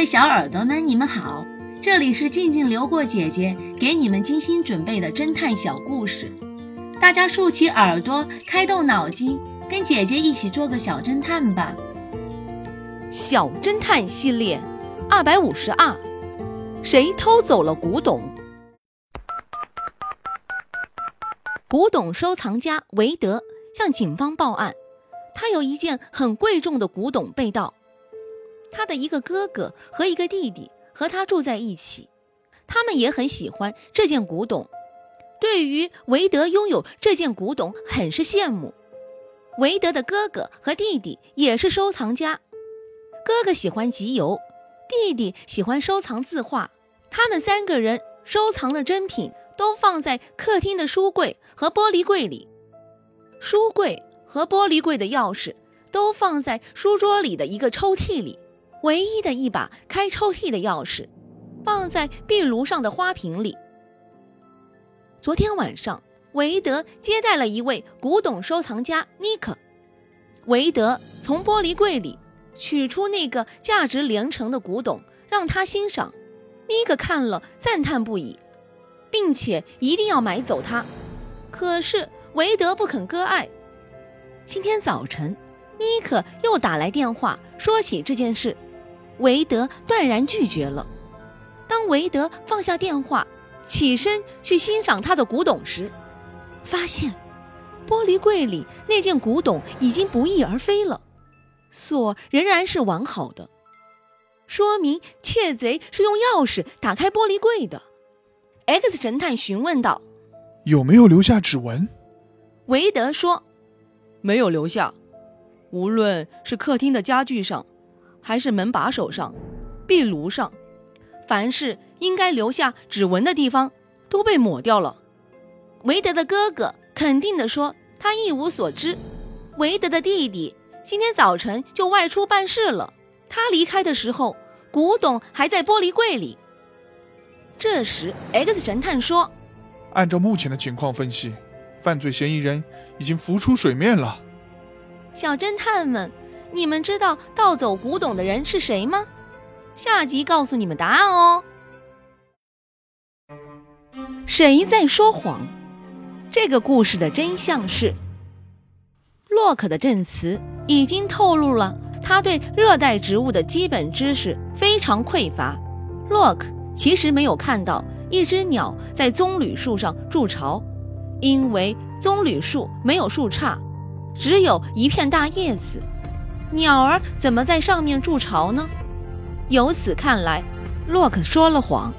位小耳朵们，你们好，这里是静静流过姐姐给你们精心准备的侦探小故事，大家竖起耳朵，开动脑筋，跟姐姐一起做个小侦探吧。小侦探系列二百五十二，谁偷走了古董？古董收藏家韦德向警方报案，他有一件很贵重的古董被盗。他的一个哥哥和一个弟弟和他住在一起，他们也很喜欢这件古董，对于韦德拥有这件古董很是羡慕。韦德的哥哥和弟弟也是收藏家，哥哥喜欢集邮，弟弟喜欢收藏字画。他们三个人收藏的珍品都放在客厅的书柜和玻璃柜里，书柜和玻璃柜的钥匙都放在书桌里的一个抽屉里。唯一的一把开抽屉的钥匙，放在壁炉上的花瓶里。昨天晚上，韦德接待了一位古董收藏家尼克。韦德从玻璃柜里取出那个价值连城的古董，让他欣赏。尼克看了，赞叹不已，并且一定要买走它。可是韦德不肯割爱。今天早晨，尼克又打来电话，说起这件事。韦德断然拒绝了。当韦德放下电话，起身去欣赏他的古董时，发现玻璃柜里那件古董已经不翼而飞了，锁仍然是完好的，说明窃贼是用钥匙打开玻璃柜的。X 神探询问道：“有没有留下指纹？”韦德说：“没有留下，无论是客厅的家具上。”还是门把手上、壁炉上，凡是应该留下指纹的地方都被抹掉了。韦德的哥哥肯定地说：“他一无所知。”韦德的弟弟今天早晨就外出办事了。他离开的时候，古董还在玻璃柜里。这时，X 神探说：“按照目前的情况分析，犯罪嫌疑人已经浮出水面了。”小侦探们。你们知道盗走古董的人是谁吗？下集告诉你们答案哦。谁在说谎？这个故事的真相是，洛克的证词已经透露了他对热带植物的基本知识非常匮乏。洛克其实没有看到一只鸟在棕榈树上筑巢，因为棕榈树没有树杈，只有一片大叶子。鸟儿怎么在上面筑巢呢？由此看来，洛克说了谎。